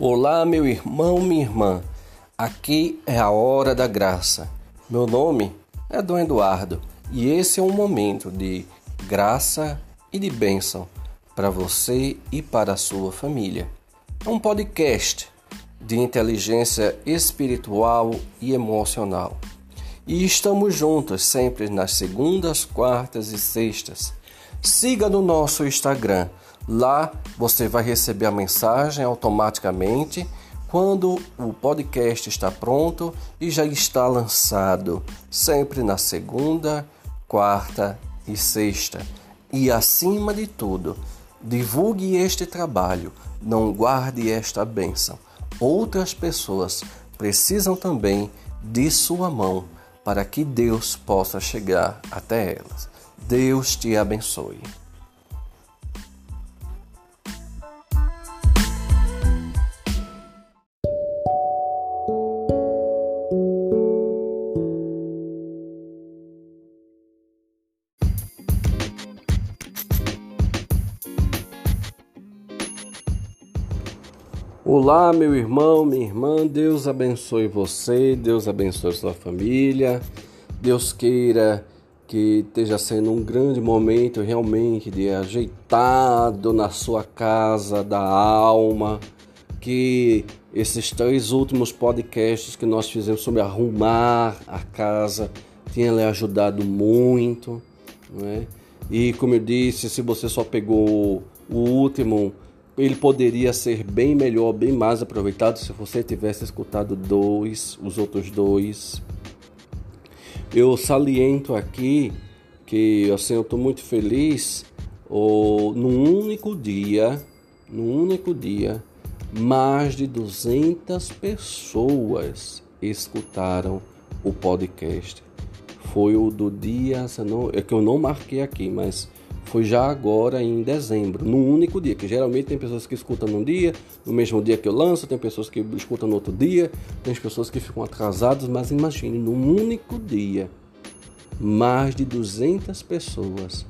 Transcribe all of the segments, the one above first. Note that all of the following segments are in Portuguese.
Olá, meu irmão, minha irmã. Aqui é a hora da graça. Meu nome é Dom Eduardo e esse é um momento de graça e de bênção para você e para a sua família. É um podcast de inteligência espiritual e emocional. E estamos juntos sempre nas segundas, quartas e sextas. Siga no nosso Instagram Lá você vai receber a mensagem automaticamente quando o podcast está pronto e já está lançado, sempre na segunda, quarta e sexta. E acima de tudo, divulgue este trabalho, não guarde esta bênção. Outras pessoas precisam também de sua mão para que Deus possa chegar até elas. Deus te abençoe. Olá, meu irmão, minha irmã, Deus abençoe você, Deus abençoe sua família, Deus queira que esteja sendo um grande momento realmente de ajeitado na sua casa da alma, que esses três últimos podcasts que nós fizemos sobre arrumar a casa tenham lhe ajudado muito, né? E como eu disse, se você só pegou o último ele poderia ser bem melhor, bem mais aproveitado se você tivesse escutado dois, os outros dois. Eu saliento aqui que assim, eu estou muito feliz oh, num único dia, num único dia, mais de 200 pessoas escutaram o podcast. Foi o do dia, é que eu não marquei aqui, mas foi já agora em dezembro, num único dia, que geralmente tem pessoas que escutam num dia, no mesmo dia que eu lanço, tem pessoas que escutam no outro dia, tem pessoas que ficam atrasadas, mas imagine, num único dia, mais de 200 pessoas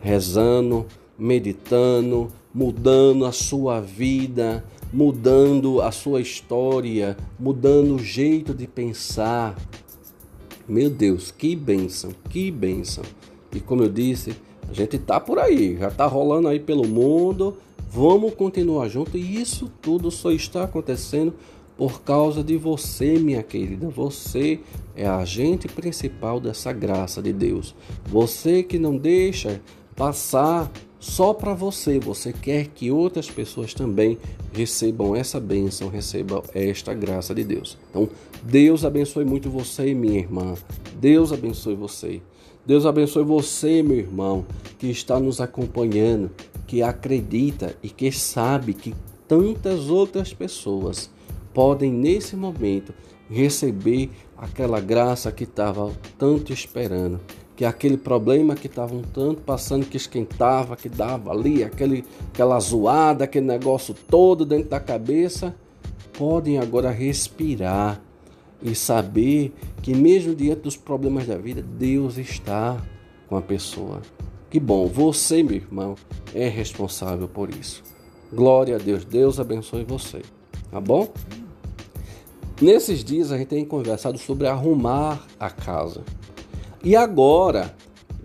rezando, meditando, mudando a sua vida, mudando a sua história, mudando o jeito de pensar. Meu Deus, que bênção, que bênção. E como eu disse, a gente tá por aí, já tá rolando aí pelo mundo. Vamos continuar junto e isso tudo só está acontecendo por causa de você, minha querida. Você é a agente principal dessa graça de Deus. Você que não deixa passar só para você. Você quer que outras pessoas também recebam essa bênção, recebam esta graça de Deus. Então, Deus abençoe muito você, minha irmã. Deus abençoe você. Deus abençoe você, meu irmão, que está nos acompanhando, que acredita e que sabe que tantas outras pessoas podem nesse momento receber aquela graça que estavam tanto esperando, que aquele problema que estavam tanto passando, que esquentava, que dava ali, aquele, aquela zoada, aquele negócio todo dentro da cabeça, podem agora respirar e saber que mesmo diante dos problemas da vida, Deus está com a pessoa. Que bom, você, meu irmão, é responsável por isso. Glória a Deus, Deus abençoe você. Tá bom? Nesses dias a gente tem conversado sobre arrumar a casa. E agora,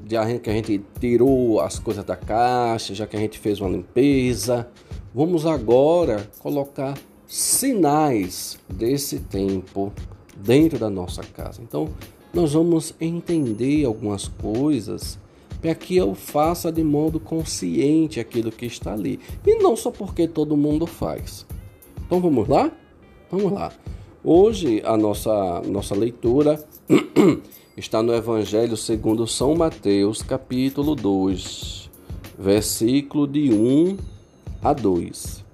já que a gente tirou as coisas da caixa, já que a gente fez uma limpeza, vamos agora colocar sinais desse tempo dentro da nossa casa. Então, nós vamos entender algumas coisas para que eu faça de modo consciente aquilo que está ali. E não só porque todo mundo faz. Então vamos lá? Vamos lá. Hoje a nossa, nossa leitura está no Evangelho segundo São Mateus, capítulo 2, versículo de 1 a 2.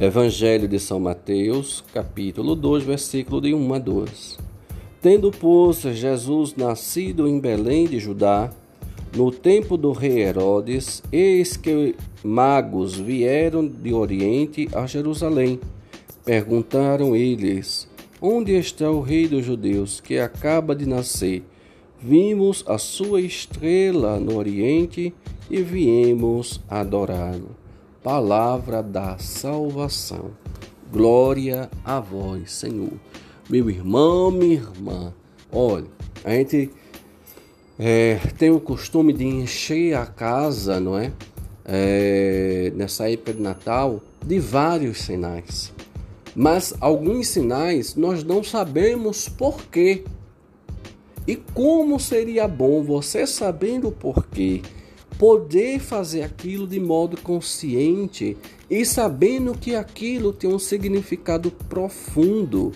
Evangelho de São Mateus, capítulo 2, versículo de 1 a 2. Tendo, pois, Jesus nascido em Belém de Judá, no tempo do rei Herodes, eis que magos vieram de Oriente a Jerusalém. Perguntaram eles: Onde está o rei dos judeus que acaba de nascer? Vimos a sua estrela no Oriente e viemos adorá-lo. Palavra da salvação. Glória a vós, Senhor. Meu irmão, minha irmã, olha, a gente é, tem o costume de encher a casa, não é? é? Nessa época de Natal, de vários sinais. Mas alguns sinais nós não sabemos por quê. E como seria bom você sabendo o porquê, poder fazer aquilo de modo consciente e sabendo que aquilo tem um significado profundo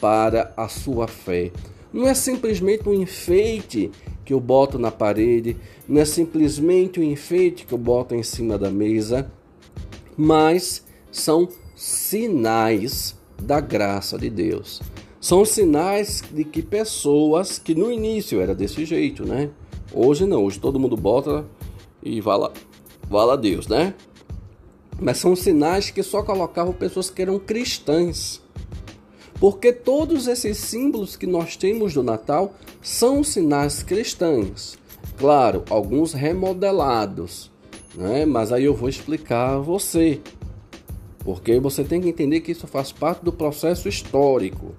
para a sua fé. Não é simplesmente um enfeite que eu boto na parede, não é simplesmente um enfeite que eu boto em cima da mesa, mas são sinais da graça de Deus. São sinais de que pessoas que no início era desse jeito, né? Hoje não, hoje todo mundo bota e vala, vala Deus, né? Mas são sinais que só colocavam pessoas que eram cristãs. Porque todos esses símbolos que nós temos do Natal são sinais cristãos. Claro, alguns remodelados, né? Mas aí eu vou explicar a você. Porque você tem que entender que isso faz parte do processo histórico,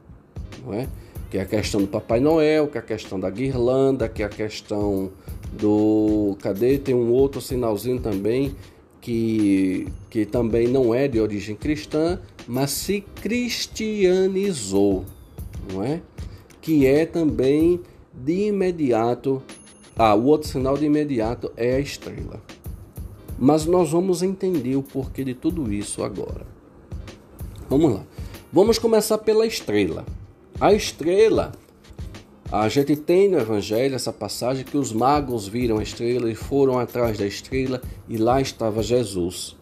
não é? Que é a questão do Papai Noel, que é a questão da guirlanda, que é a questão do cadê tem um outro sinalzinho também que que também não é de origem cristã, mas se cristianizou, não é? Que é também de imediato, ah, o outro sinal de imediato é a estrela. Mas nós vamos entender o porquê de tudo isso agora. Vamos lá. Vamos começar pela estrela. A estrela, a gente tem no Evangelho essa passagem que os magos viram a estrela e foram atrás da estrela e lá estava Jesus.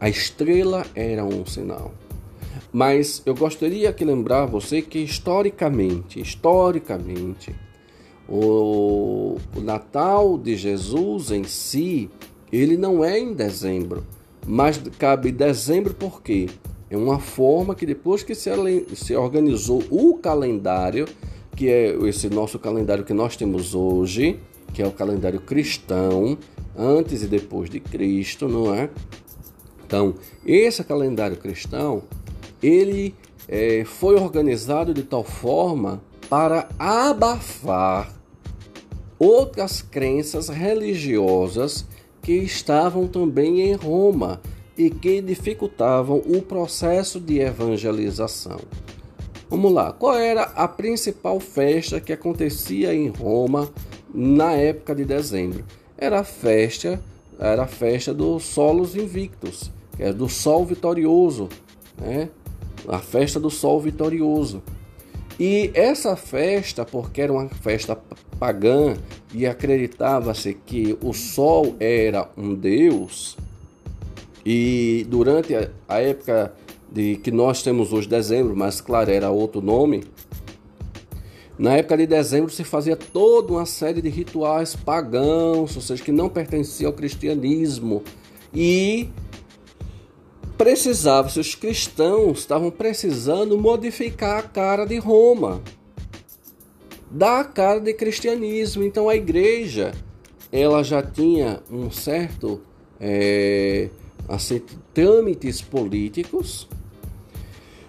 A estrela era um sinal. Mas eu gostaria que lembrar você que historicamente, historicamente, o, Natal de Jesus em si, ele não é em dezembro, mas cabe dezembro porque é uma forma que depois que se, se organizou o calendário, que é esse nosso calendário que nós temos hoje, que é o calendário cristão, antes e depois de Cristo, não é? Então, esse calendário cristão, ele é, foi organizado de tal forma para abafar outras crenças religiosas que estavam também em Roma e que dificultavam o processo de evangelização. Vamos lá, qual era a principal festa que acontecia em Roma na época de dezembro? Era a festa, era a festa do Solos Invictus, que é do Sol Vitorioso, né? A festa do Sol Vitorioso. E essa festa, porque era uma festa pagã e acreditava-se que o sol era um deus, e durante a época de que nós temos hoje dezembro, mas claro, era outro nome, na época de dezembro se fazia toda uma série de rituais pagãos, ou seja, que não pertenciam ao cristianismo. E precisava, se os cristãos estavam precisando modificar a cara de Roma, dar a cara de cristianismo. Então a igreja ela já tinha um certo é, assim, trâmites políticos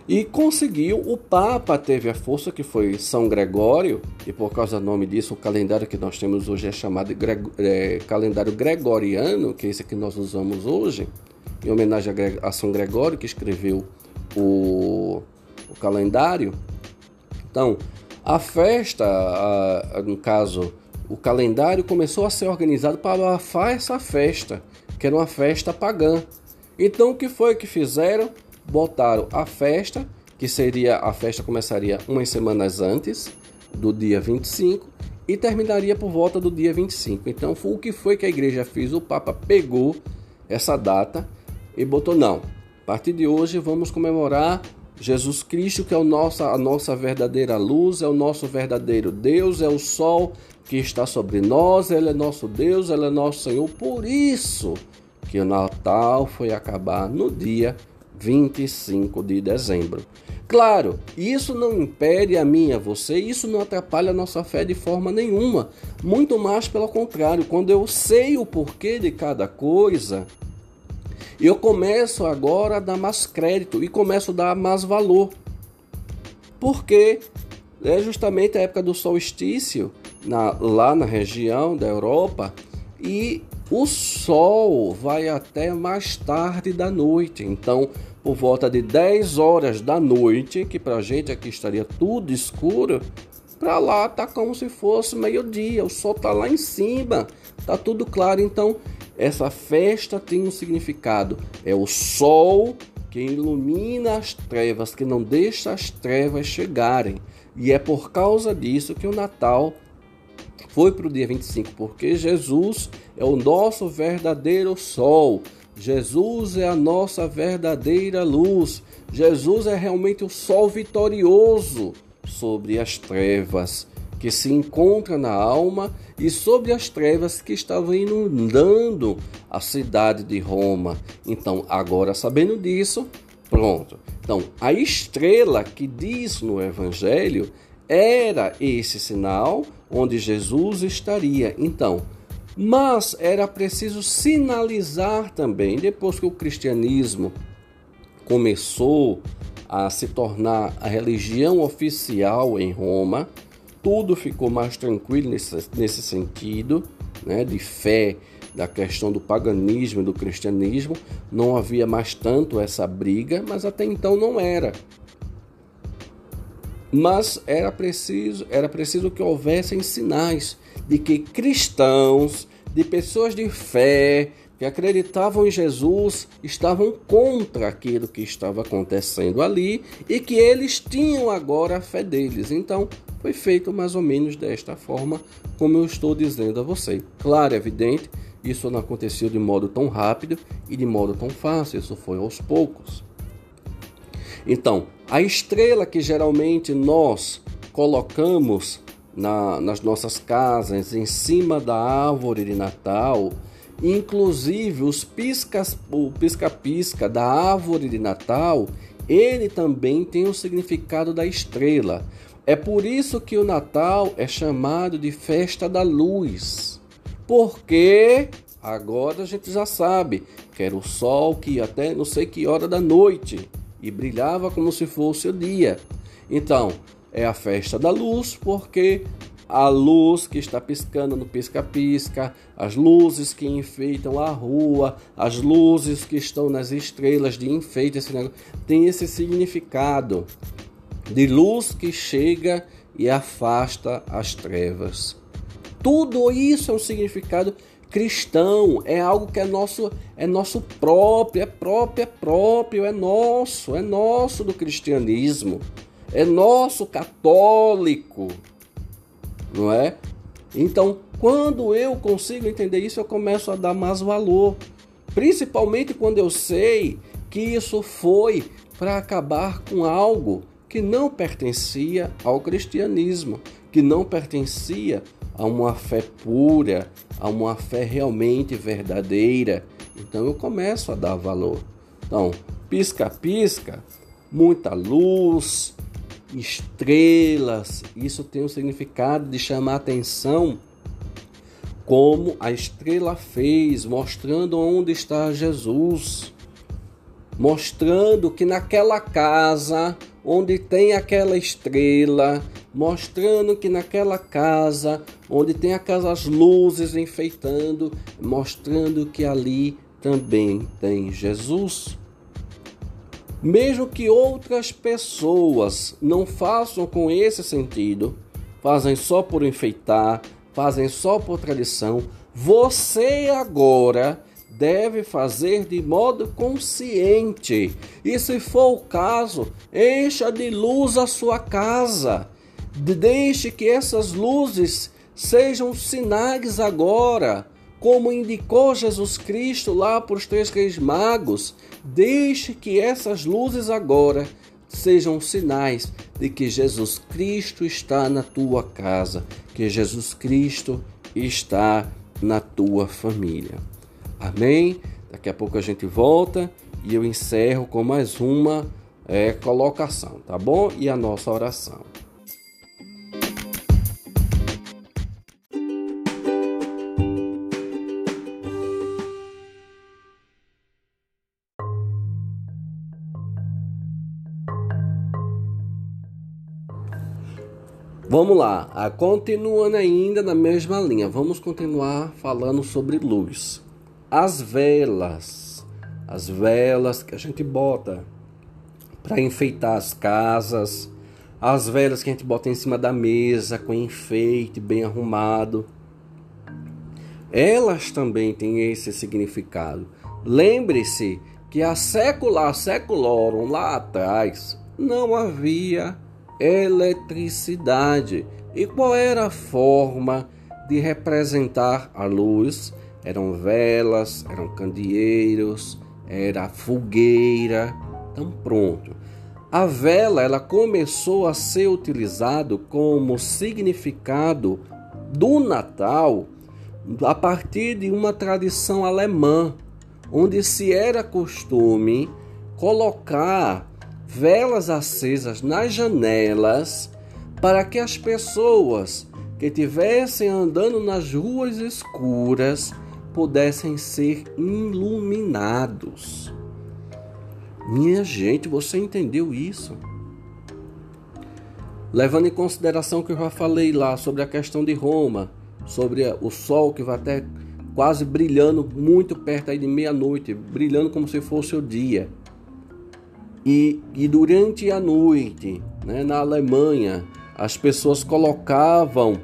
e conseguiu. O Papa teve a força que foi São Gregório, e por causa do nome disso, o calendário que nós temos hoje é chamado de é, calendário gregoriano, que é esse que nós usamos hoje em homenagem a, São Gregório, que escreveu o, o calendário. Então, a festa, a, a, no caso, o calendário começou a ser organizado para abafar essa festa, que era uma festa pagã. Então, o que foi que fizeram? Botaram a festa, que seria a festa começaria umas semanas antes do dia 25 e terminaria por volta do dia 25. Então, o que foi que a igreja fez? O Papa pegou essa data e botou não. A partir de hoje vamos comemorar Jesus Cristo, que é o a nossa verdadeira luz, é o nosso verdadeiro Deus, é o sol que está sobre nós, ele é nosso Deus, ele é nosso Senhor. Por isso que o Natal foi acabar no dia 25 de dezembro. Claro, isso não impede a mim e a você, isso não atrapalha a nossa fé de forma nenhuma. Muito mais pelo contrário, quando eu sei o porquê de cada coisa, eu começo agora a dar mais crédito e começo a dar mais valor. Porque é justamente a época do solstício na, lá na região da Europa e o sol vai até mais tarde da noite. Então, por volta de 10 horas da noite, que para a gente aqui estaria tudo escuro, para lá tá como se fosse meio-dia, o sol tá lá em cima, tá tudo claro. Então, essa festa tem um significado: é o sol que ilumina as trevas, que não deixa as trevas chegarem. E é por causa disso que o Natal foi para o dia 25, porque Jesus é o nosso verdadeiro sol. Jesus é a nossa verdadeira luz. Jesus é realmente o sol vitorioso sobre as trevas que se encontra na alma e sobre as trevas que estavam inundando a cidade de Roma. Então, agora sabendo disso, pronto. Então, a estrela que diz no evangelho era esse sinal onde Jesus estaria. Então, mas era preciso sinalizar também, depois que o cristianismo começou a se tornar a religião oficial em Roma, tudo ficou mais tranquilo nesse, nesse sentido, né, de fé, da questão do paganismo e do cristianismo. Não havia mais tanto essa briga, mas até então não era. Mas era preciso, era preciso que houvessem sinais de que cristãos, de pessoas de fé, que acreditavam em Jesus, estavam contra aquilo que estava acontecendo ali e que eles tinham agora a fé deles. Então, foi feito mais ou menos desta forma, como eu estou dizendo a você. Claro, é evidente, isso não aconteceu de modo tão rápido e de modo tão fácil, isso foi aos poucos. Então, a estrela que geralmente nós colocamos na, nas nossas casas, em cima da árvore de Natal, inclusive os piscas, o pisca-pisca da árvore de Natal, ele também tem o significado da estrela. É por isso que o Natal é chamado de festa da luz. Porque agora a gente já sabe que era o sol que até não sei que hora da noite e brilhava como se fosse o dia. Então, é a festa da luz, porque a luz que está piscando no pisca-pisca, as luzes que enfeitam a rua, as luzes que estão nas estrelas de enfeite, esse negócio, tem esse significado de luz que chega e afasta as trevas. Tudo isso é um significado cristão, é algo que é nosso, é nosso próprio, é próprio, é próprio, é nosso, é nosso do cristianismo é nosso católico, não é? Então, quando eu consigo entender isso, eu começo a dar mais valor, principalmente quando eu sei que isso foi para acabar com algo que não pertencia ao cristianismo, que não pertencia a uma fé pura, a uma fé realmente verdadeira. Então eu começo a dar valor. Então, pisca-pisca, muita luz, estrelas. Isso tem o significado de chamar atenção, como a estrela fez, mostrando onde está Jesus, mostrando que naquela casa onde tem aquela estrela, mostrando que naquela casa onde tem aquelas luzes enfeitando, mostrando que ali também tem Jesus. Mesmo que outras pessoas não façam com esse sentido, fazem só por enfeitar, fazem só por tradição, você agora deve fazer de modo consciente. E se for o caso, encha de luz a sua casa. Deixe que essas luzes sejam sinais agora como indicou Jesus Cristo lá para os três reis magos, deixe que essas luzes agora sejam sinais de que Jesus Cristo está na tua casa, que Jesus Cristo está na tua família. Amém? Daqui a pouco a gente volta e eu encerro com mais uma é, colocação, tá bom? E a nossa oração. Vamos lá, continuando ainda na mesma linha, vamos continuar falando sobre luz. As velas, as velas que a gente bota para enfeitar as casas, as velas que a gente bota em cima da mesa com enfeite bem arrumado. Elas também têm esse significado. Lembre-se que a secular seculorum lá atrás não havia eletricidade. E qual era a forma de representar a luz? Eram velas, eram candeeiros, era fogueira. Então pronto. A vela ela começou a ser utilizado como significado do Natal a partir de uma tradição alemã, onde se era costume colocar velas acesas nas janelas para que as pessoas que estivessem andando nas ruas escuras pudessem ser iluminados. Minha gente, você entendeu isso? Levando em consideração que eu já falei lá sobre a questão de Roma, sobre o sol que vai até quase brilhando muito perto aí de meia-noite, brilhando como se fosse o dia. E, e durante a noite, né, na Alemanha, as pessoas colocavam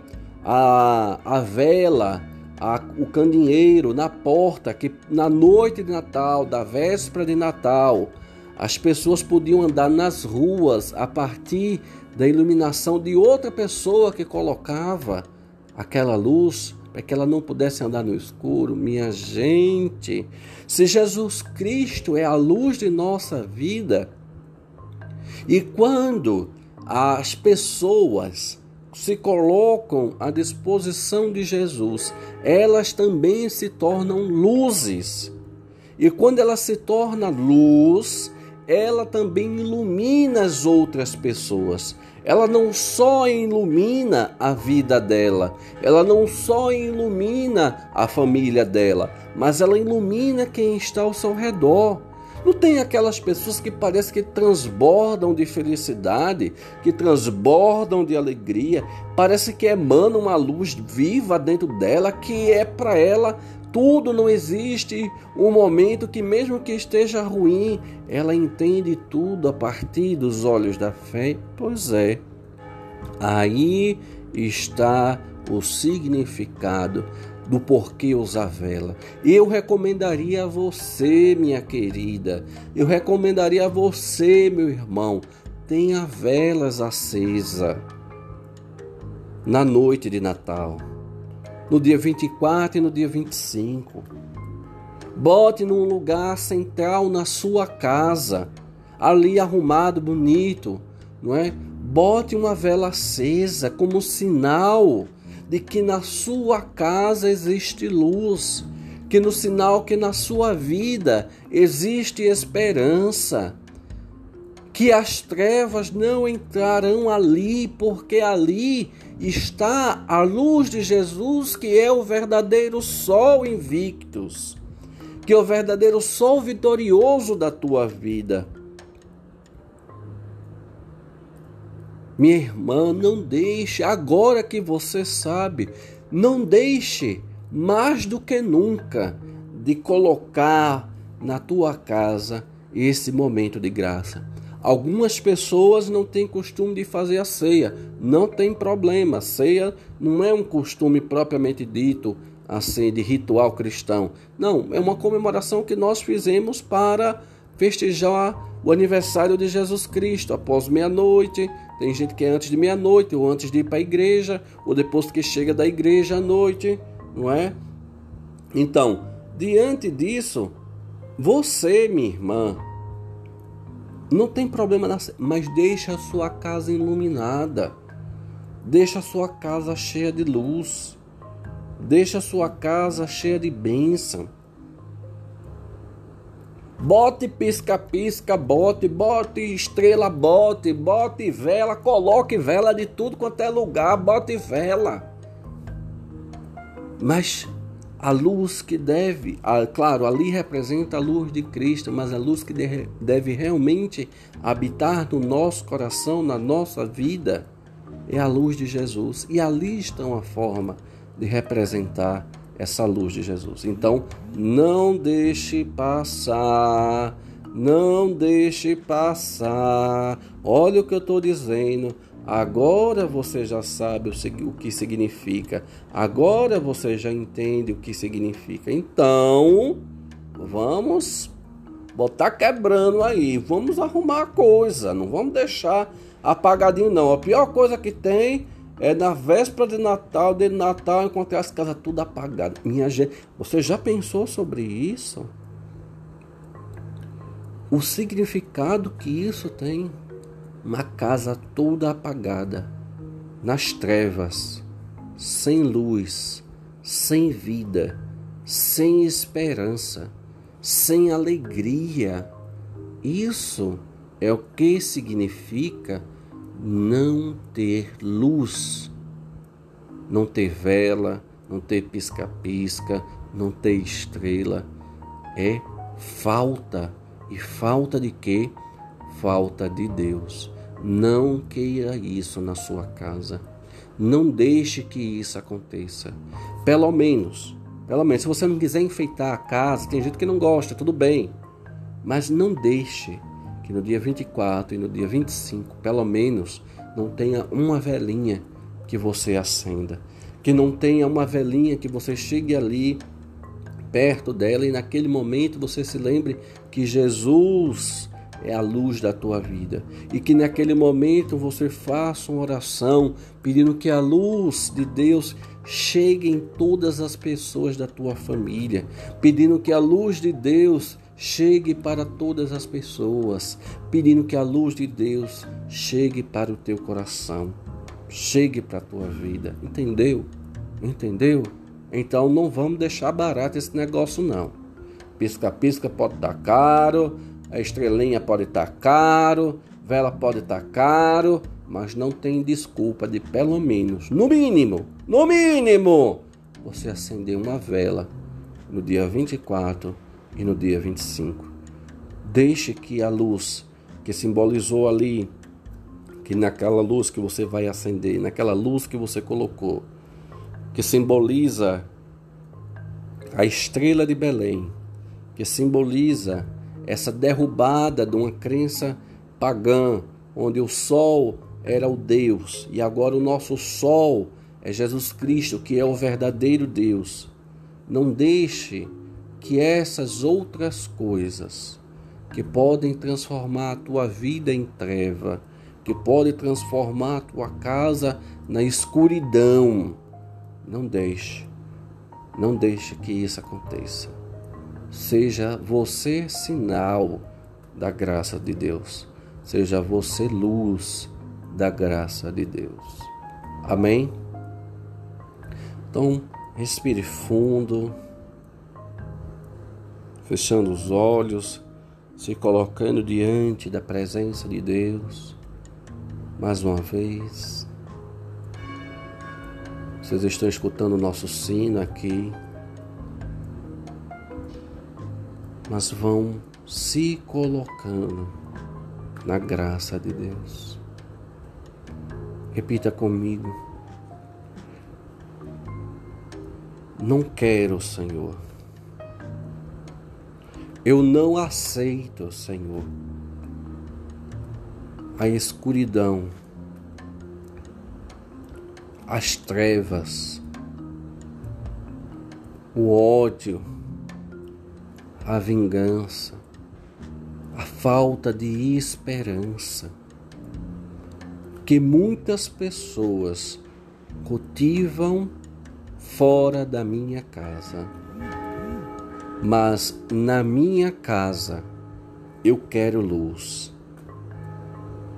a, a vela, a, o candeeiro na porta, que na noite de Natal, da véspera de Natal, as pessoas podiam andar nas ruas a partir da iluminação de outra pessoa que colocava aquela luz para que ela não pudesse andar no escuro. Minha gente, se Jesus Cristo é a luz de nossa vida, e quando as pessoas se colocam à disposição de Jesus, elas também se tornam luzes. E quando ela se torna luz, ela também ilumina as outras pessoas. Ela não só ilumina a vida dela, ela não só ilumina a família dela, mas ela ilumina quem está ao seu redor. Não tem aquelas pessoas que parece que transbordam de felicidade, que transbordam de alegria, parece que emana uma luz viva dentro dela que é para ela tudo, não existe um momento que, mesmo que esteja ruim, ela entende tudo a partir dos olhos da fé. Pois é, aí está o significado do porquê usar vela. Eu recomendaria a você, minha querida, eu recomendaria a você, meu irmão, tenha velas acesa na noite de Natal no dia 24 e no dia 25. Bote num lugar central na sua casa, ali arrumado, bonito, não é? Bote uma vela acesa como sinal de que na sua casa existe luz, que no sinal que na sua vida existe esperança, que as trevas não entrarão ali, porque ali está a luz de Jesus, que é o verdadeiro sol invictus, que é o verdadeiro sol vitorioso da tua vida. Minha irmã, não deixe, agora que você sabe, não deixe mais do que nunca de colocar na tua casa esse momento de graça. Algumas pessoas não têm costume de fazer a ceia. Não tem problema. A ceia não é um costume propriamente dito assim de ritual cristão. Não, é uma comemoração que nós fizemos para festejar o aniversário de Jesus Cristo após meia-noite. Tem gente que é antes de meia-noite, ou antes de ir para a igreja, ou depois que chega da igreja à noite, não é? Então, diante disso, você, minha irmã, não tem problema, mas deixa a sua casa iluminada. Deixa a sua casa cheia de luz. Deixa a sua casa cheia de bênção. Bote pisca-pisca, bote, bote estrela, bote, bote vela, coloque vela de tudo quanto é lugar, bote vela. Mas a luz que deve, a, claro, ali representa a luz de Cristo, mas a luz que deve, deve realmente habitar no nosso coração, na nossa vida, é a luz de Jesus. E ali está uma forma de representar essa luz de Jesus. Então, não deixe passar, não deixe passar. Olha o que eu estou dizendo. Agora você já sabe o que significa. Agora você já entende o que significa. Então, vamos botar quebrando aí. Vamos arrumar a coisa. Não vamos deixar apagadinho, não. A pior coisa que tem é na véspera de Natal, de Natal, encontrar as casas tudo apagadas. Minha gente, você já pensou sobre isso? O significado que isso tem? Uma casa toda apagada, nas trevas, sem luz, sem vida, sem esperança, sem alegria. Isso é o que significa não ter luz, não ter vela, não ter pisca-pisca, não ter estrela. É falta. E falta de quê? Falta de Deus. Não queira isso na sua casa. Não deixe que isso aconteça. Pelo menos, pelo menos, se você não quiser enfeitar a casa, tem gente que não gosta, tudo bem. Mas não deixe que no dia 24 e no dia 25, pelo menos, não tenha uma velinha que você acenda. Que não tenha uma velinha que você chegue ali perto dela e naquele momento você se lembre que Jesus é a luz da tua vida. E que naquele momento você faça uma oração pedindo que a luz de Deus chegue em todas as pessoas da tua família, pedindo que a luz de Deus chegue para todas as pessoas, pedindo que a luz de Deus chegue para o teu coração, chegue para a tua vida. Entendeu? Entendeu? Então não vamos deixar barato esse negócio não. Pisca-pisca pode estar tá caro, a estrelinha pode estar tá caro, vela pode estar tá caro, mas não tem desculpa de pelo menos, no mínimo, no mínimo, você acender uma vela no dia 24 e no dia 25. Deixe que a luz que simbolizou ali, que naquela luz que você vai acender, naquela luz que você colocou, que simboliza a estrela de Belém, que simboliza essa derrubada de uma crença pagã, onde o sol era o Deus e agora o nosso sol é Jesus Cristo, que é o verdadeiro Deus. Não deixe que essas outras coisas que podem transformar a tua vida em treva, que podem transformar a tua casa na escuridão, não deixe, não deixe que isso aconteça. Seja você sinal da graça de Deus, seja você luz da graça de Deus. Amém? Então, respire fundo fechando os olhos, se colocando diante da presença de Deus. Mais uma vez, vocês estão escutando o nosso sino aqui, mas vão se colocando na graça de Deus. Repita comigo. Não quero, Senhor eu não aceito, Senhor, a escuridão, as trevas, o ódio, a vingança, a falta de esperança que muitas pessoas cultivam fora da minha casa mas na minha casa eu quero luz.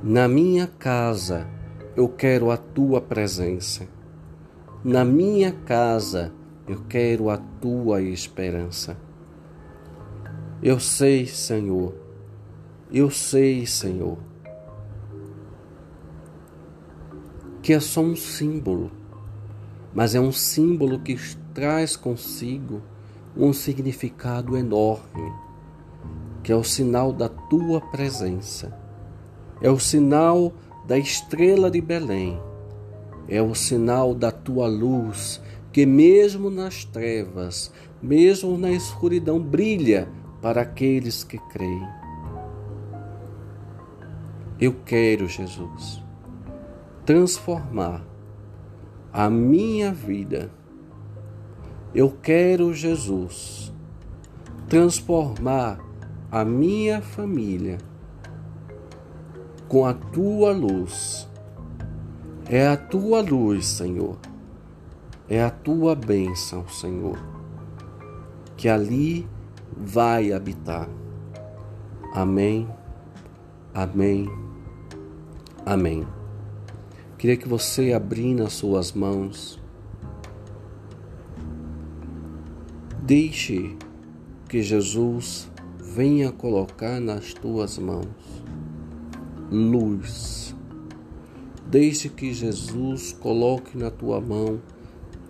Na minha casa eu quero a tua presença. Na minha casa eu quero a tua esperança. Eu sei, Senhor. Eu sei, Senhor, que é só um símbolo, mas é um símbolo que traz consigo um significado enorme, que é o sinal da tua presença, é o sinal da estrela de Belém, é o sinal da tua luz, que mesmo nas trevas, mesmo na escuridão, brilha para aqueles que creem. Eu quero, Jesus, transformar a minha vida. Eu quero, Jesus, transformar a minha família com a tua luz. É a tua luz, Senhor. É a tua bênção, Senhor, que ali vai habitar. Amém, amém, amém. Queria que você abrindo as suas mãos, deixe que Jesus venha colocar nas tuas mãos luz. Deixe que Jesus coloque na tua mão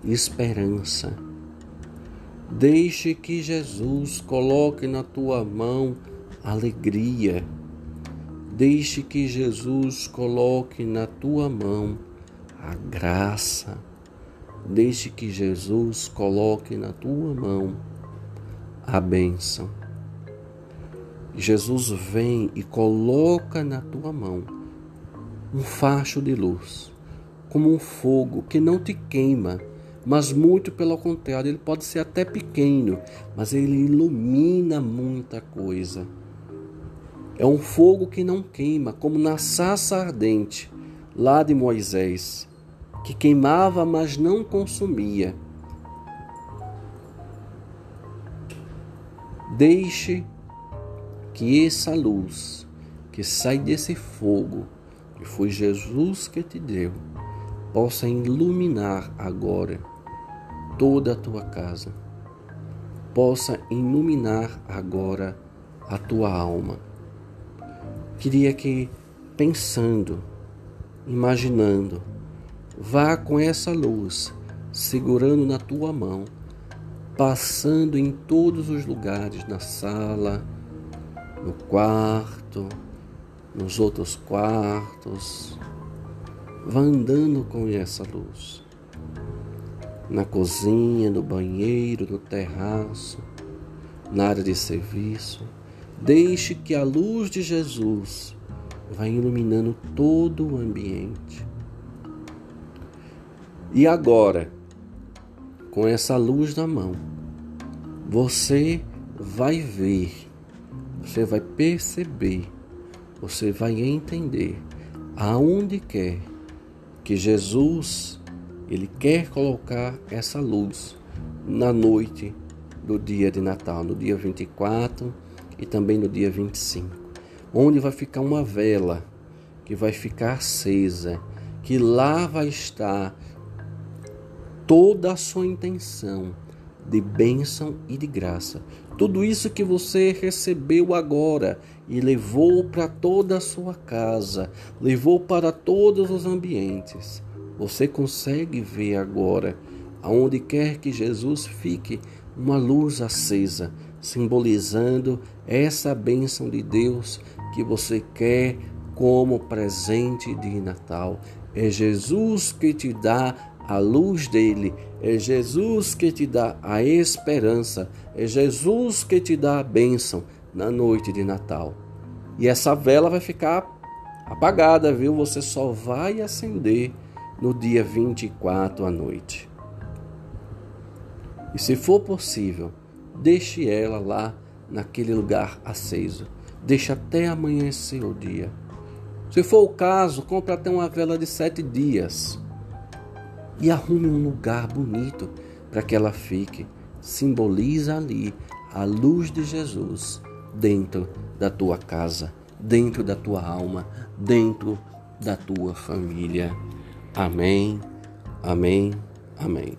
esperança Deixe que Jesus coloque na tua mão alegria. Deixe que Jesus coloque na tua mão a graça. Deixe que Jesus coloque na tua mão a bênção. Jesus vem e coloca na tua mão um facho de luz, como um fogo que não te queima mas muito pelo contrário, ele pode ser até pequeno, mas ele ilumina muita coisa. É um fogo que não queima, como na sassa ardente lá de Moisés, que queimava, mas não consumia. Deixe que essa luz que sai desse fogo, que foi Jesus que te deu, possa iluminar agora toda a tua casa, possa iluminar agora a tua alma. Queria que, pensando, imaginando, vá com essa luz, segurando na tua mão, passando em todos os lugares, na sala, no quarto, nos outros quartos. Vá andando com essa luz na cozinha, no banheiro, no terraço, na área de serviço. Deixe que a luz de Jesus vá iluminando todo o ambiente. E agora, com essa luz na mão, você vai ver, você vai perceber, você vai entender aonde quer que Jesus ele quer colocar essa luz na noite do dia de Natal, no dia 24 e também no dia 25, onde vai ficar uma vela que vai ficar acesa, que lá vai estar toda a sua intenção de bênção e de graça. Tudo isso que você recebeu agora e levou para toda a sua casa, levou para todos os ambientes você consegue ver agora, aonde quer que Jesus fique, uma luz acesa, simbolizando essa bênção de Deus que você quer como presente de Natal. É Jesus que te dá a luz dele, é Jesus que te dá a esperança, é Jesus que te dá a bênção na noite de Natal. E essa vela vai ficar apagada, viu? Você só vai acender no dia 24 à noite. E se for possível, deixe ela lá naquele lugar aceso. Deixe até amanhecer o dia. Se for o caso, compre até uma vela de sete dias e arrume um lugar bonito para que ela fique. Simboliza ali a luz de Jesus dentro da tua casa, dentro da tua alma, dentro da tua família. Amém, amém, amém.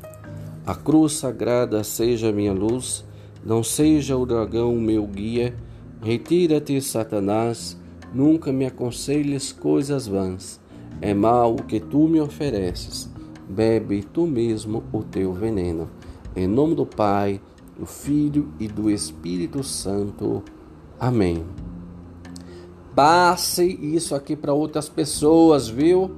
A cruz sagrada seja minha luz Não seja o dragão meu guia, retira-te, Satanás, nunca me aconselhes coisas vãs. É mal o que tu me ofereces, bebe tu mesmo o teu veneno. Em nome do Pai, do Filho e do Espírito Santo. Amém. Passe isso aqui para outras pessoas, viu?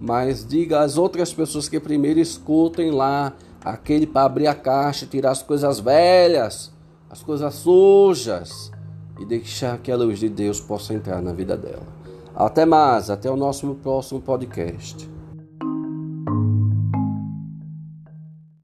Mas diga às outras pessoas que primeiro escutem lá aquele para abrir a caixa, tirar as coisas velhas, as coisas sujas e deixar que a luz de Deus possa entrar na vida dela. Até mais, até o nosso próximo podcast.